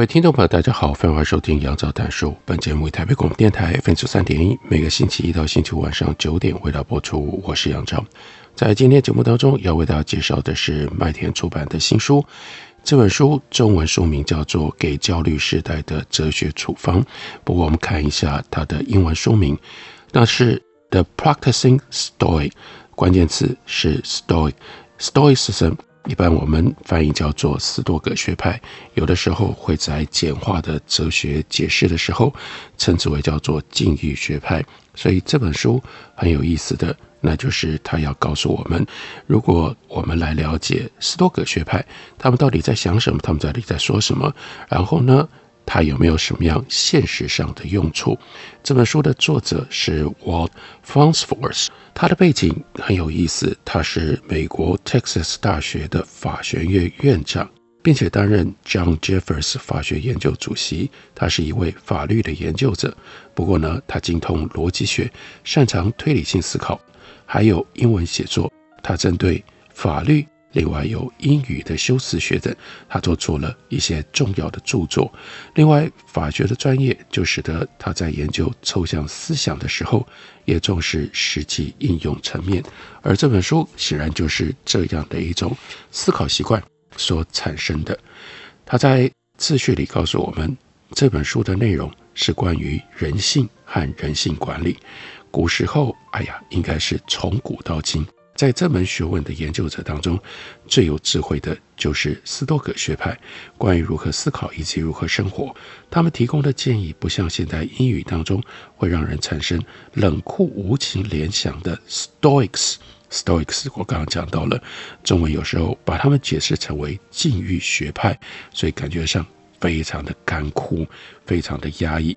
各位听众朋友，大家好，欢迎收听杨照谈书。本节目为台北广播电台 FM 九三点一，每个星期一到星期五晚上九点为大家播出。我是杨照，在今天节目当中要为大家介绍的是麦田出版的新书。这本书中文书名叫做《给焦虑时代的哲学处方》，不过我们看一下它的英文书名，那是《The Practicing Stoic》，关键词是 Stoic，Stoicism。一般我们翻译叫做斯多葛学派，有的时候会在简化的哲学解释的时候称之为叫做禁欲学派。所以这本书很有意思的，那就是他要告诉我们，如果我们来了解斯多葛学派，他们到底在想什么，他们到底在说什么，然后呢，它有没有什么样现实上的用处？这本书的作者是 Walt Farnsworth，他的背景很有意思，他是美国 Texas 大学的法学院院长，并且担任 John Jeffers 法学研究主席。他是一位法律的研究者，不过呢，他精通逻辑学，擅长推理性思考，还有英文写作。他针对法律。另外有英语的修辞学等，他都做了一些重要的著作。另外，法学的专业就使得他在研究抽象思想的时候，也重视实际应用层面。而这本书显然就是这样的一种思考习惯所产生的。他在自序里告诉我们，这本书的内容是关于人性和人性管理。古时候，哎呀，应该是从古到今。在这门学问的研究者当中，最有智慧的就是斯多葛学派。关于如何思考以及如何生活，他们提供的建议不像现代英语当中会让人产生冷酷无情联想的 Stoics。Stoics，我刚刚讲到了，中文有时候把他们解释成为禁欲学派，所以感觉上。非常的干枯，非常的压抑。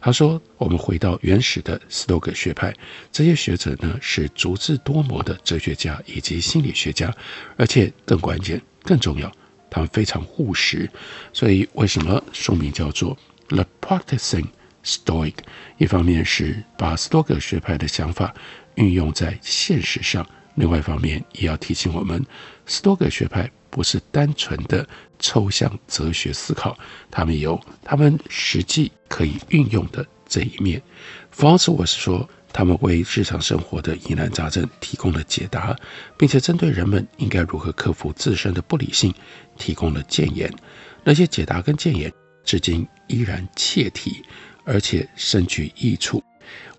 他说：“我们回到原始的斯多葛学派，这些学者呢是足智多谋的哲学家以及心理学家，而且更关键、更重要，他们非常务实。所以，为什么书名叫做《The Practicing Stoic》？一方面是把斯多葛学派的想法运用在现实上，另外一方面也要提醒我们，斯多葛学派。”不是单纯的抽象哲学思考，他们有他们实际可以运用的这一面。方式我是说，他们为日常生活的疑难杂症提供了解答，并且针对人们应该如何克服自身的不理性提供了建言。那些解答跟建言至今依然切题，而且深具益处。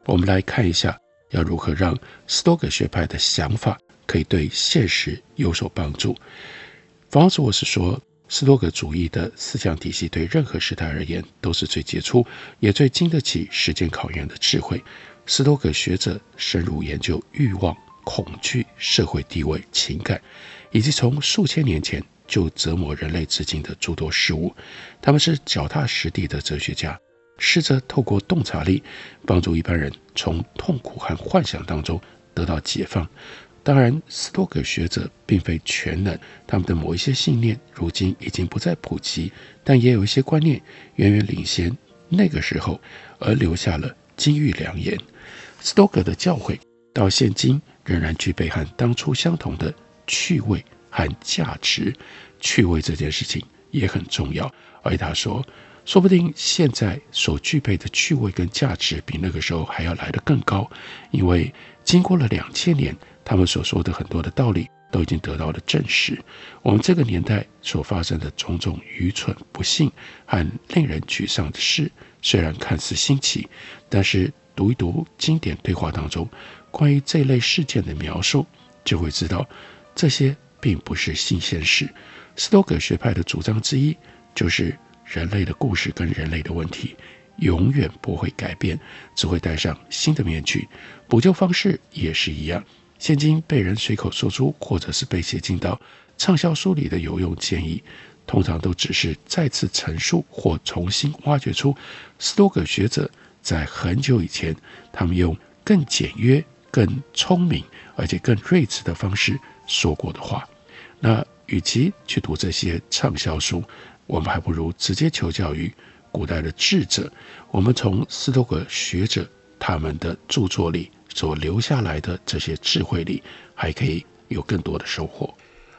我们来看一下，要如何让斯多葛学派的想法可以对现实有所帮助。方式我是说，斯多葛主义的思想体系对任何时代而言都是最杰出，也最经得起时间考验的智慧。斯多葛学者深入研究欲望、恐惧、社会地位、情感，以及从数千年前就折磨人类至今的诸多事物。他们是脚踏实地的哲学家，试着透过洞察力帮助一般人从痛苦和幻想当中得到解放。当然，斯多葛学者并非全能，他们的某一些信念如今已经不再普及，但也有一些观念远远领先那个时候，而留下了金玉良言。斯多葛的教诲到现今仍然具备和当初相同的趣味和价值。趣味这件事情也很重要，而他说，说不定现在所具备的趣味跟价值比那个时候还要来得更高，因为经过了两千年。他们所说的很多的道理都已经得到了证实。我们这个年代所发生的种种愚蠢、不幸和令人沮丧的事，虽然看似新奇，但是读一读经典对话当中关于这类事件的描述，就会知道这些并不是新鲜事。斯多葛学派的主张之一就是人类的故事跟人类的问题永远不会改变，只会戴上新的面具。补救方式也是一样。现今被人随口说出，或者是被写进到畅销书里的有用建议，通常都只是再次陈述或重新挖掘出斯多葛学者在很久以前，他们用更简约、更聪明而且更睿智的方式说过的话。那与其去读这些畅销书，我们还不如直接求教于古代的智者。我们从斯多葛学者他们的著作里所留下来的这些智慧里，还可以有更多的收获。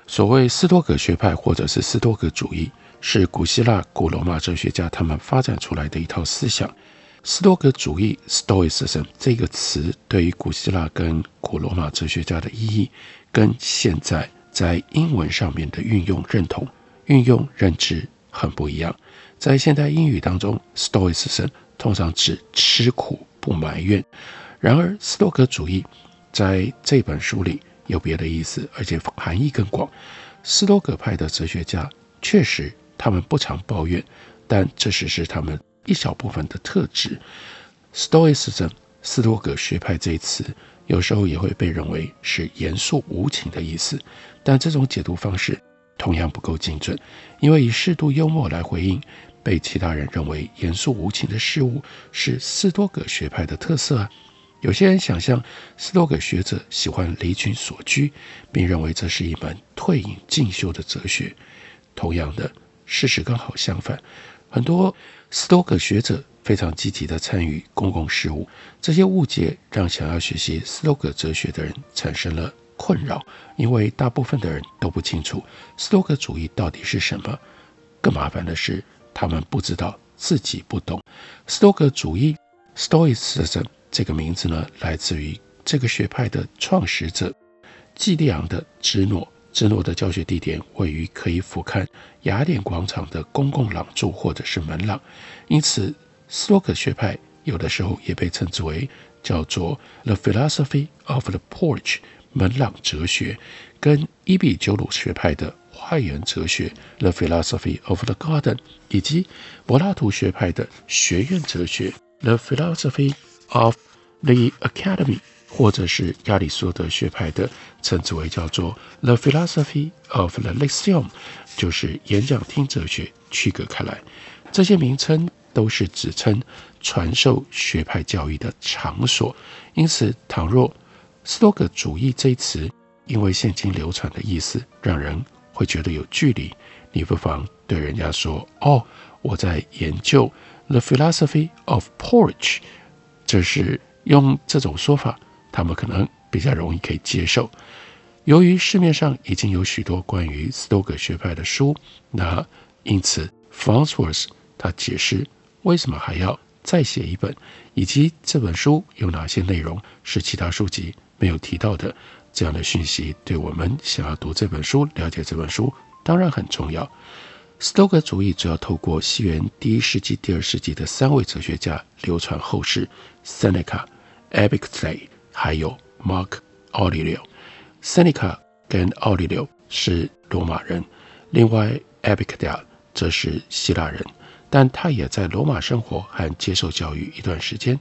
所谓斯多葛学派或者是斯多葛主义，是古希腊、古罗马哲学家他们发展出来的一套思想。斯多葛主义 （Stoicism） 这个词对于古希腊跟古罗马哲学家的意义，跟现在在英文上面的运用认同、运用认知很不一样。在现代英语当中，Stoicism 通常指吃苦不埋怨。然而，斯多葛主义在这本书里。有别的意思，而且含义更广。斯多葛派的哲学家确实，他们不常抱怨，但这只是他们一小部分的特质。Stoicism，斯多葛学派这一词，有时候也会被认为是严肃无情的意思，但这种解读方式同样不够精准，因为以适度幽默来回应被其他人认为严肃无情的事物，是斯多葛学派的特色啊。有些人想象斯多葛学者喜欢离群索居，并认为这是一门退隐进修的哲学。同样的，事实刚好相反，很多斯多葛学者非常积极地参与公共事务。这些误解让想要学习斯多葛哲学的人产生了困扰，因为大部分的人都不清楚斯多葛主义到底是什么。更麻烦的是，他们不知道自己不懂斯多葛主义 （Stoicism）。这个名字呢，来自于这个学派的创始者季利昂的芝诺。芝诺的教学地点位于可以俯瞰雅典广场的公共廊柱或者是门廊，因此斯多葛学派有的时候也被称之为叫做 The Philosophy of the Porch 门廊哲学，跟伊壁鸠鲁学派的花园哲学 The Philosophy of the Garden，以及柏拉图学派的学院哲学 The Philosophy of The Academy，或者是亚里士多德学派的，称之为叫做 The Philosophy of the Lyceum，就是演讲厅哲学，区隔开来。这些名称都是指称传授学派教育的场所。因此，倘若斯多葛主义这一词，因为现今流传的意思让人会觉得有距离，你不妨对人家说：“哦，我在研究 The Philosophy of Porch。”这是用这种说法，他们可能比较容易可以接受。由于市面上已经有许多关于斯多葛学派的书，那因此 Farnsworth 他解释为什么还要再写一本，以及这本书有哪些内容是其他书籍没有提到的，这样的讯息对我们想要读这本书、了解这本书当然很重要。斯多葛主义主要透过西元第一世纪、第二世纪的三位哲学家流传后世塞内卡：Seneca、Epictetus 还有 Mark Aurelio。Seneca 跟 Aurelio 是罗马人，另外 e p i c t e t 则是希腊人，但他也在罗马生活和接受教育一段时间。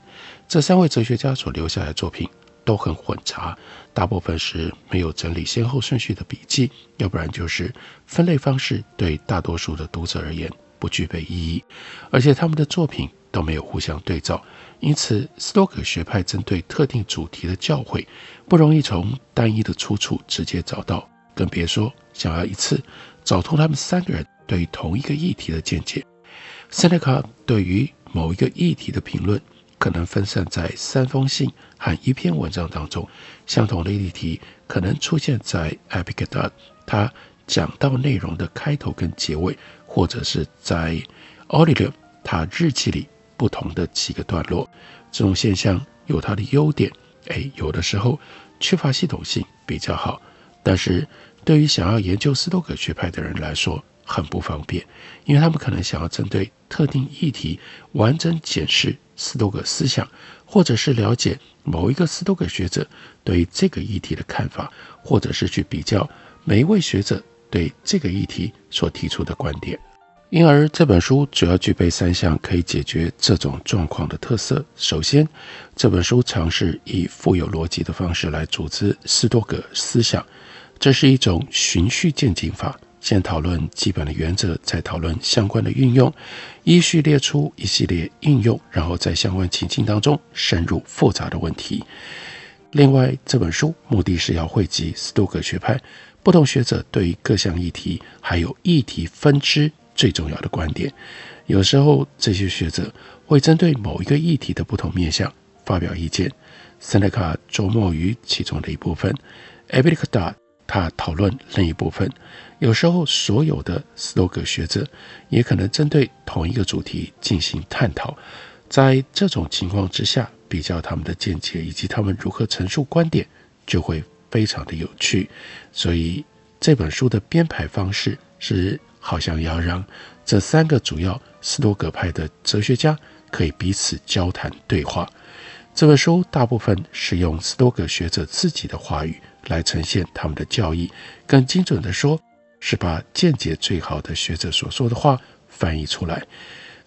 这三位哲学家所留下来的作品都很混杂，大部分是没有整理先后顺序的笔记，要不然就是分类方式对大多数的读者而言不具备意义，而且他们的作品都没有互相对照，因此斯多葛学派针对特定主题的教诲不容易从单一的出处直接找到，更别说想要一次找通他们三个人对于同一个议题的见解。塞内卡对于某一个议题的评论。可能分散在三封信和一篇文章当中，相同的议题可能出现在 Epic 他讲到内容的开头跟结尾，或者是在 Aurelius 他日记里不同的几个段落。这种现象有它的优点，诶，有的时候缺乏系统性比较好，但是对于想要研究斯多葛学派的人来说很不方便，因为他们可能想要针对特定议题完整检视。斯多葛思想，或者是了解某一个斯多葛学者对这个议题的看法，或者是去比较每一位学者对这个议题所提出的观点。因而这本书主要具备三项可以解决这种状况的特色。首先，这本书尝试以富有逻辑的方式来组织斯多葛思想。这是一种循序渐进法，先讨论基本的原则，再讨论相关的运用，依序列出一系列应用，然后在相关情境当中深入复杂的问题。另外，这本书目的是要汇集斯多葛学派不同学者对于各项议题还有议题分支最重要的观点。有时候，这些学者会针对某一个议题的不同面向发表意见。塞内卡琢磨于其中的一部分，Abélard 他讨论另一部分。有时候，所有的斯多葛学者也可能针对同一个主题进行探讨。在这种情况之下，比较他们的见解以及他们如何陈述观点，就会非常的有趣。所以，这本书的编排方式是好像要让这三个主要斯多葛派的哲学家可以彼此交谈对话。这本书大部分是用斯多葛学者自己的话语来呈现他们的教义，更精准地说，是把见解最好的学者所说的话翻译出来。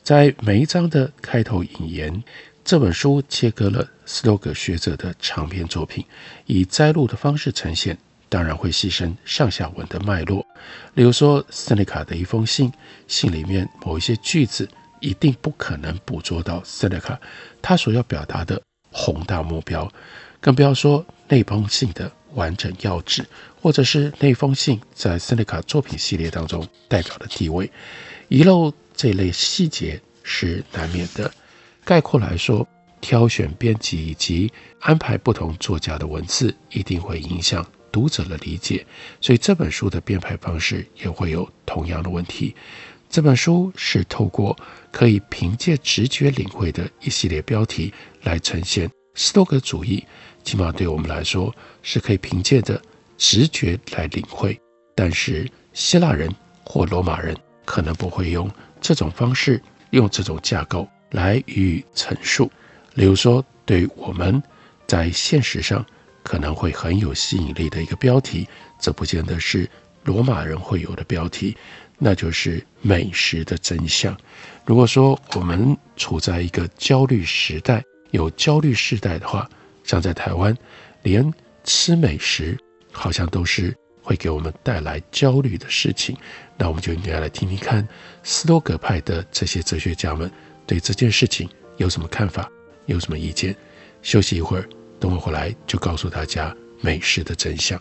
在每一章的开头引言，这本书切割了斯多葛学者的长篇作品，以摘录的方式呈现，当然会牺牲上下文的脉络。例如说，塞内卡的一封信，信里面某一些句子一定不可能捕捉到塞内卡他所要表达的。宏大目标，更不要说那封信的完整要旨，或者是那封信在塞内卡作品系列当中代表的地位，遗漏这类细节是难免的。概括来说，挑选、编辑以及安排不同作家的文字，一定会影响读者的理解，所以这本书的编排方式也会有同样的问题。这本书是透过可以凭借直觉领会的一系列标题来呈现斯多葛主义，起码对我们来说是可以凭借着直觉来领会。但是希腊人或罗马人可能不会用这种方式，用这种架构来予以陈述。例如说，对我们在现实上可能会很有吸引力的一个标题，这不见得是罗马人会有的标题。那就是美食的真相。如果说我们处在一个焦虑时代，有焦虑时代的话，像在台湾，连吃美食好像都是会给我们带来焦虑的事情。那我们就应该来听听看斯多葛派的这些哲学家们对这件事情有什么看法，有什么意见。休息一会儿，等我回来就告诉大家美食的真相。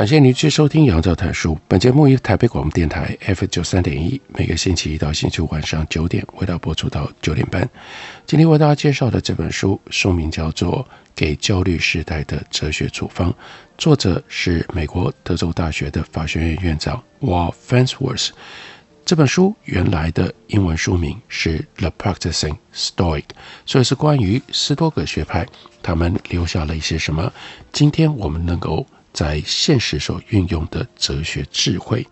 感谢您继续收听《杨照谈书》。本节目由台北广播电台 F 九三点一，每个星期一到星期五晚上九点为大家播出到九点半。今天为大家介绍的这本书，书名叫做《给焦虑时代的哲学处方》，作者是美国德州大学的法学院院长 Wal Fansworth。这本书原来的英文书名是《The Practicing Stoic》，所以是关于斯多葛学派他们留下了一些什么。今天我们能够。在现实所运用的哲学智慧，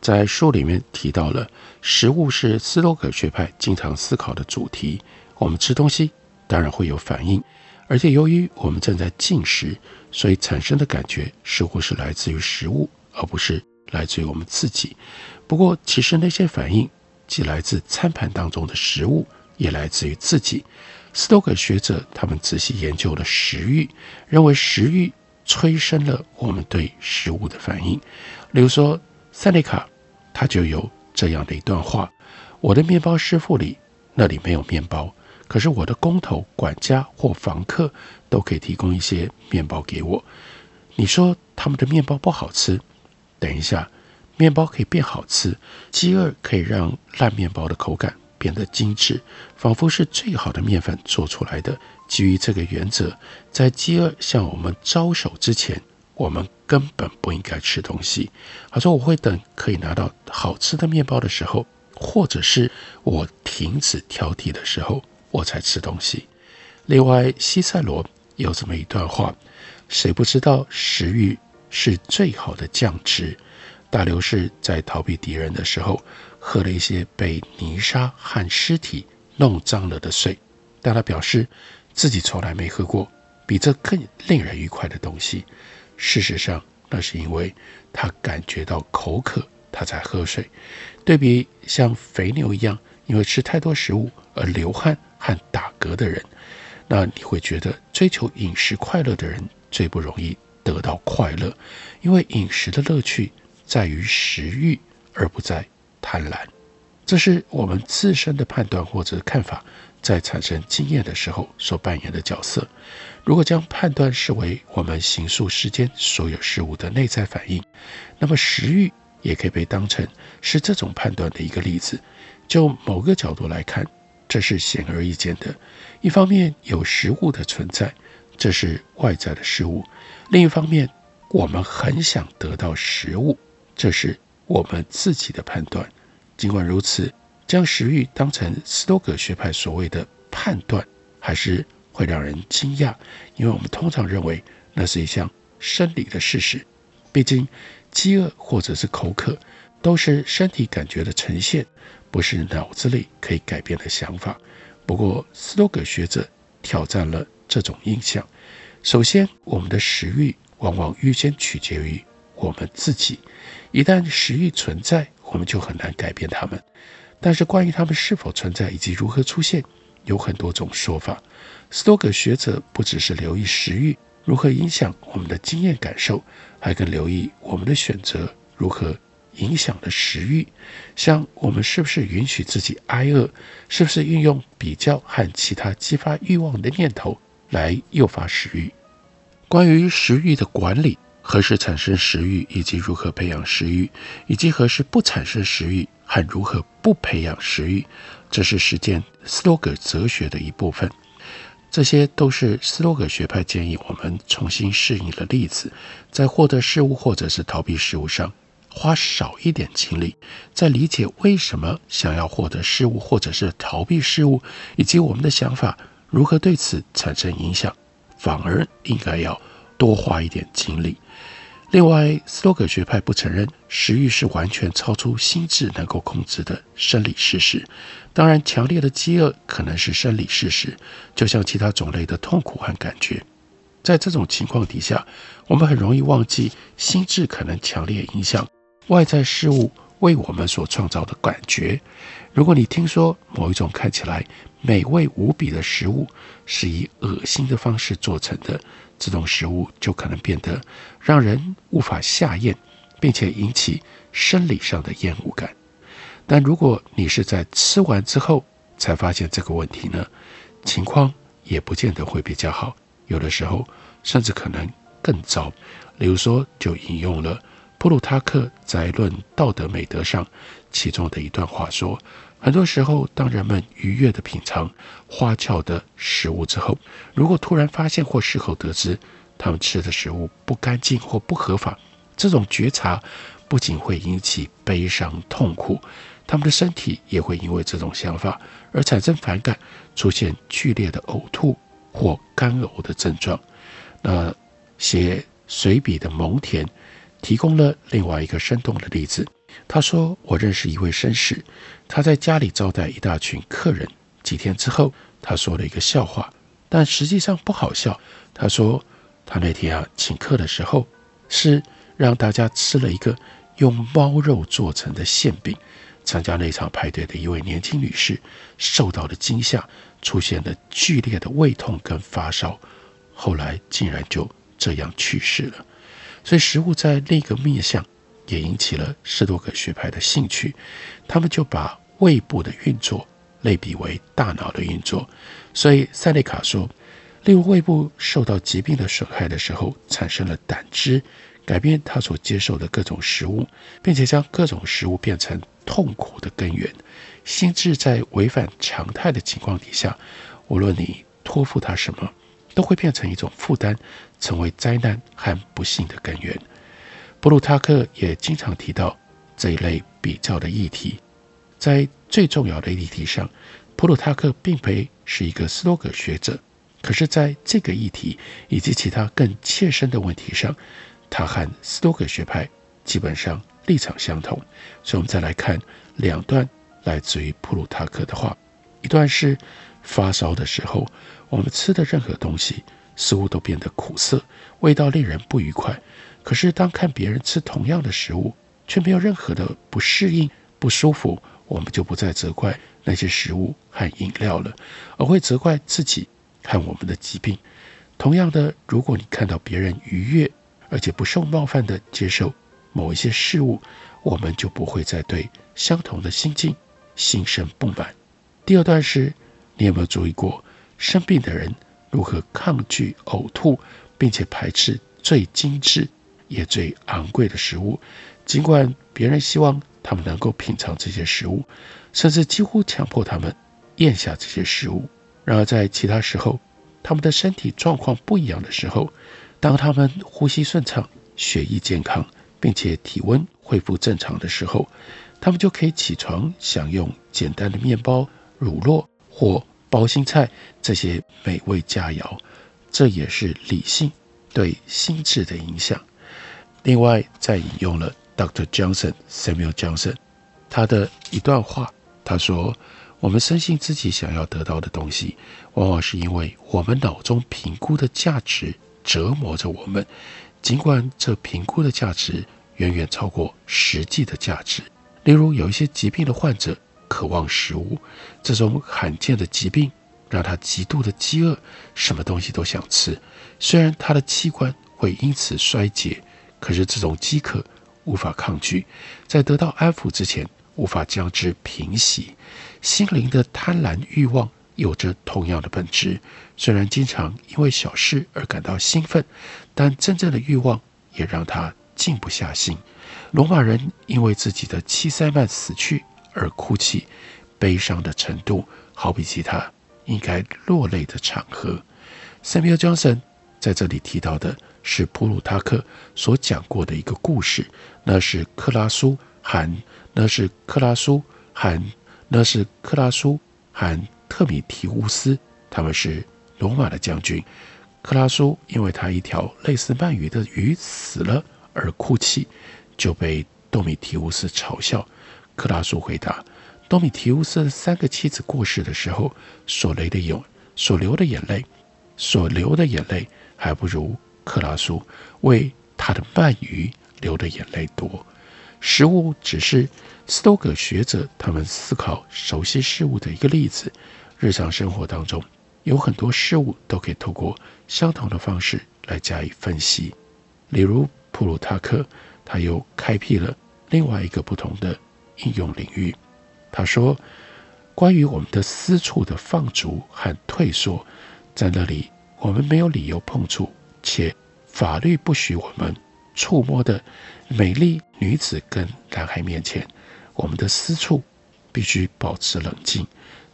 在书里面提到了食物是斯多葛学派经常思考的主题。我们吃东西当然会有反应，而且由于我们正在进食，所以产生的感觉似乎是来自于食物，而不是来自于我们自己。不过，其实那些反应既来自餐盘当中的食物，也来自于自己。斯多葛学者他们仔细研究了食欲，认为食欲。催生了我们对食物的反应，例如说，塞内卡他就有这样的一段话：我的面包师傅里那里没有面包，可是我的工头、管家或房客都可以提供一些面包给我。你说他们的面包不好吃？等一下，面包可以变好吃，饥饿可以让烂面包的口感变得精致，仿佛是最好的面粉做出来的。基于这个原则，在饥饿向我们招手之前，我们根本不应该吃东西。他说：“我会等可以拿到好吃的面包的时候，或者是我停止挑剔的时候，我才吃东西。”另外，西塞罗有这么一段话：“谁不知道食欲是最好的酱汁？”大流士在逃避敌人的时候，喝了一些被泥沙和尸体弄脏了的水，但他表示。自己从来没喝过比这更令人愉快的东西。事实上，那是因为他感觉到口渴，他才喝水。对比像肥牛一样，因为吃太多食物而流汗和打嗝的人，那你会觉得追求饮食快乐的人最不容易得到快乐，因为饮食的乐趣在于食欲，而不在贪婪。这是我们自身的判断或者看法。在产生经验的时候所扮演的角色，如果将判断视为我们形塑世间所有事物的内在反应，那么食欲也可以被当成是这种判断的一个例子。就某个角度来看，这是显而易见的。一方面有食物的存在，这是外在的事物；另一方面，我们很想得到食物，这是我们自己的判断。尽管如此。将食欲当成斯多葛学派所谓的判断，还是会让人惊讶，因为我们通常认为那是一项生理的事实。毕竟，饥饿或者是口渴都是身体感觉的呈现，不是脑子里可以改变的想法。不过，斯多葛学者挑战了这种印象。首先，我们的食欲往往预先取决于我们自己，一旦食欲存在，我们就很难改变它们。但是，关于它们是否存在以及如何出现，有很多种说法。斯多葛学者不只是留意食欲如何影响我们的经验感受，还更留意我们的选择如何影响了食欲。像我们是不是允许自己挨饿，是不是运用比较和其他激发欲望的念头来诱发食欲。关于食欲的管理，何时产生食欲，以及如何培养食欲，以及何时不产生食欲。和如何不培养食欲，这是实践斯多葛哲学的一部分。这些都是斯多葛学派建议我们重新适应的例子，在获得事物或者是逃避事物上，花少一点精力，在理解为什么想要获得事物或者是逃避事物，以及我们的想法如何对此产生影响，反而应该要多花一点精力。另外，斯多葛学派不承认食欲是完全超出心智能够控制的生理事实。当然，强烈的饥饿可能是生理事实，就像其他种类的痛苦和感觉。在这种情况底下，我们很容易忘记心智可能强烈影响外在事物为我们所创造的感觉。如果你听说某一种看起来美味无比的食物是以恶心的方式做成的，这种食物就可能变得让人无法下咽，并且引起生理上的厌恶感。但如果你是在吃完之后才发现这个问题呢？情况也不见得会比较好，有的时候甚至可能更糟。例如说，就引用了普鲁塔克在《论道德美德》上其中的一段话说。很多时候，当人们愉悦地品尝花俏的食物之后，如果突然发现或事后得知他们吃的食物不干净或不合法，这种觉察不仅会引起悲伤痛苦，他们的身体也会因为这种想法而产生反感，出现剧烈的呕吐或干呕的症状。那写随笔的蒙田提供了另外一个生动的例子。他说：“我认识一位绅士，他在家里招待一大群客人。几天之后，他说了一个笑话，但实际上不好笑。他说，他那天啊请客的时候，是让大家吃了一个用猫肉做成的馅饼。参加那场派对的一位年轻女士受到了惊吓，出现了剧烈的胃痛跟发烧，后来竟然就这样去世了。所以，食物在另一个面向。”也引起了十多个学派的兴趣。他们就把胃部的运作类比为大脑的运作，所以塞内卡说，例如胃部受到疾病的损害的时候，产生了胆汁，改变他所接受的各种食物，并且将各种食物变成痛苦的根源。心智在违反常态的情况底下，无论你托付他什么，都会变成一种负担，成为灾难和不幸的根源。普鲁塔克也经常提到这一类比较的议题。在最重要的议题上，普鲁塔克并非是一个斯多葛学者，可是在这个议题以及其他更切身的问题上，他和斯多葛学派基本上立场相同。所以，我们再来看两段。来自于普鲁塔克的话，一段是发烧的时候，我们吃的任何东西似乎都变得苦涩，味道令人不愉快。可是当看别人吃同样的食物，却没有任何的不适应、不舒服，我们就不再责怪那些食物和饮料了，而会责怪自己和我们的疾病。同样的，如果你看到别人愉悦而且不受冒犯地接受某一些事物，我们就不会再对相同的心境。心生不满。第二段是，你有没有注意过，生病的人如何抗拒呕吐，并且排斥最精致也最昂贵的食物，尽管别人希望他们能够品尝这些食物，甚至几乎强迫他们咽下这些食物。然而在其他时候，他们的身体状况不一样的时候，当他们呼吸顺畅、血液健康，并且体温恢复正常的时候，他们就可以起床，享用简单的面包、乳酪或包心菜这些美味佳肴。这也是理性对心智的影响。另外，再引用了 Dr. Johnson Samuel Johnson 他的一段话，他说：“我们深信自己想要得到的东西，往往是因为我们脑中评估的价值折磨着我们，尽管这评估的价值远远超过实际的价值。”例如，有一些疾病的患者渴望食物，这种罕见的疾病让他极度的饥饿，什么东西都想吃。虽然他的器官会因此衰竭，可是这种饥渴无法抗拒，在得到安抚之前无法将之平息。心灵的贪婪欲望有着同样的本质，虽然经常因为小事而感到兴奋，但真正的欲望也让他静不下心。罗马人因为自己的七塞曼死去而哭泣，悲伤的程度好比其他应该落泪的场合。Samuel Johnson 在这里提到的是普鲁塔克所讲过的一个故事，那是克拉苏喊那是克拉苏喊那是克拉苏喊特米提乌斯，他们是罗马的将军。克拉苏因为他一条类似鳗鱼的鱼死了而哭泣。就被多米提乌斯嘲笑。克拉苏回答：“多米提乌斯三个妻子过世的时候，所流的眼，所流的眼泪，所流的眼泪，还不如克拉苏为他的鳗鱼流的眼泪多。食物只是斯多葛学者他们思考熟悉事物的一个例子。日常生活当中，有很多事物都可以透过相同的方式来加以分析。例如普鲁塔克。”他又开辟了另外一个不同的应用领域。他说：“关于我们的私处的放逐和退缩，在那里我们没有理由碰触，且法律不许我们触摸的美丽女子跟男孩面前，我们的私处必须保持冷静。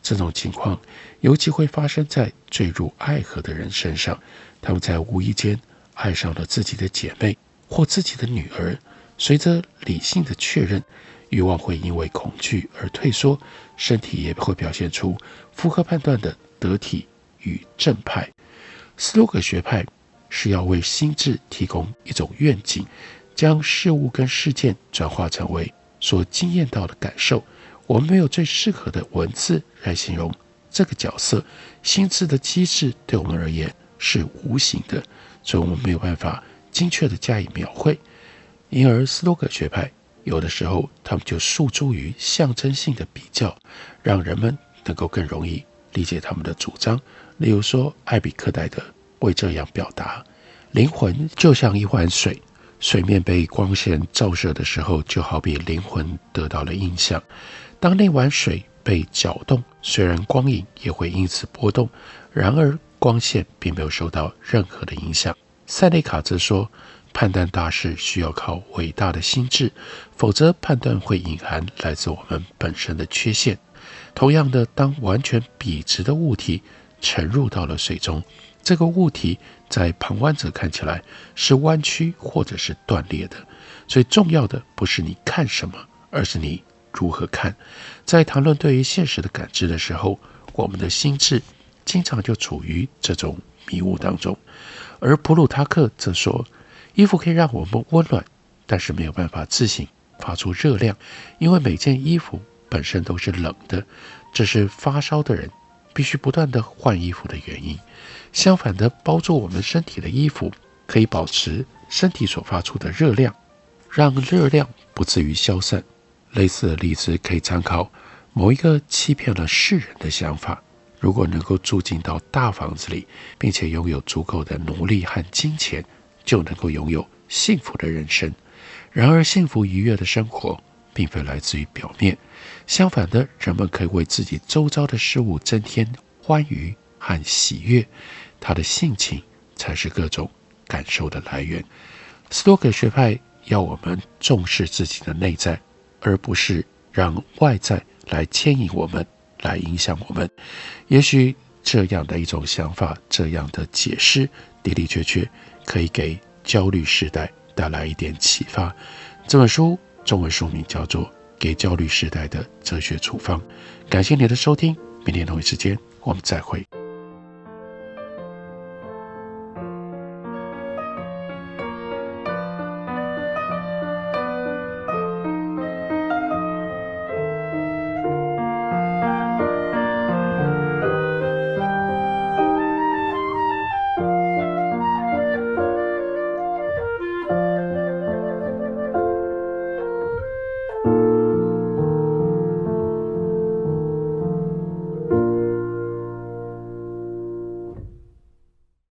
这种情况尤其会发生在坠入爱河的人身上，他们在无意间爱上了自己的姐妹。”或自己的女儿，随着理性的确认，欲望会因为恐惧而退缩，身体也会表现出符合判断的得体与正派。斯洛克学派是要为心智提供一种愿景，将事物跟事件转化成为所经验到的感受。我们没有最适合的文字来形容这个角色。心智的机制对我们而言是无形的，所以我们没有办法。精确地加以描绘，因而斯多葛学派有的时候他们就诉诸于象征性的比较，让人们能够更容易理解他们的主张。例如说，艾比克戴德会这样表达：灵魂就像一碗水，水面被光线照射的时候，就好比灵魂得到了印象。当那碗水被搅动，虽然光影也会因此波动，然而光线并没有受到任何的影响。塞内卡则说，判断大事需要靠伟大的心智，否则判断会隐含来自我们本身的缺陷。同样的，当完全笔直的物体沉入到了水中，这个物体在旁观者看起来是弯曲或者是断裂的。所以重要的不是你看什么，而是你如何看。在谈论对于现实的感知的时候，我们的心智经常就处于这种迷雾当中。而普鲁塔克则说，衣服可以让我们温暖，但是没有办法自行发出热量，因为每件衣服本身都是冷的，这是发烧的人必须不断地换衣服的原因。相反的，包住我们身体的衣服可以保持身体所发出的热量，让热量不至于消散。类似的例子可以参考某一个欺骗了世人的想法：如果能够住进到大房子里，并且拥有足够的奴隶和金钱。就能够拥有幸福的人生。然而，幸福愉悦的生活并非来自于表面，相反的，人们可以为自己周遭的事物增添欢愉和喜悦。他的性情才是各种感受的来源。斯多葛学派要我们重视自己的内在，而不是让外在来牵引我们，来影响我们。也许这样的一种想法，这样的解释，的的确确。可以给焦虑时代带来一点启发。这本书中文书名叫做《给焦虑时代的哲学处方》。感谢你的收听，明天同一时间我们再会。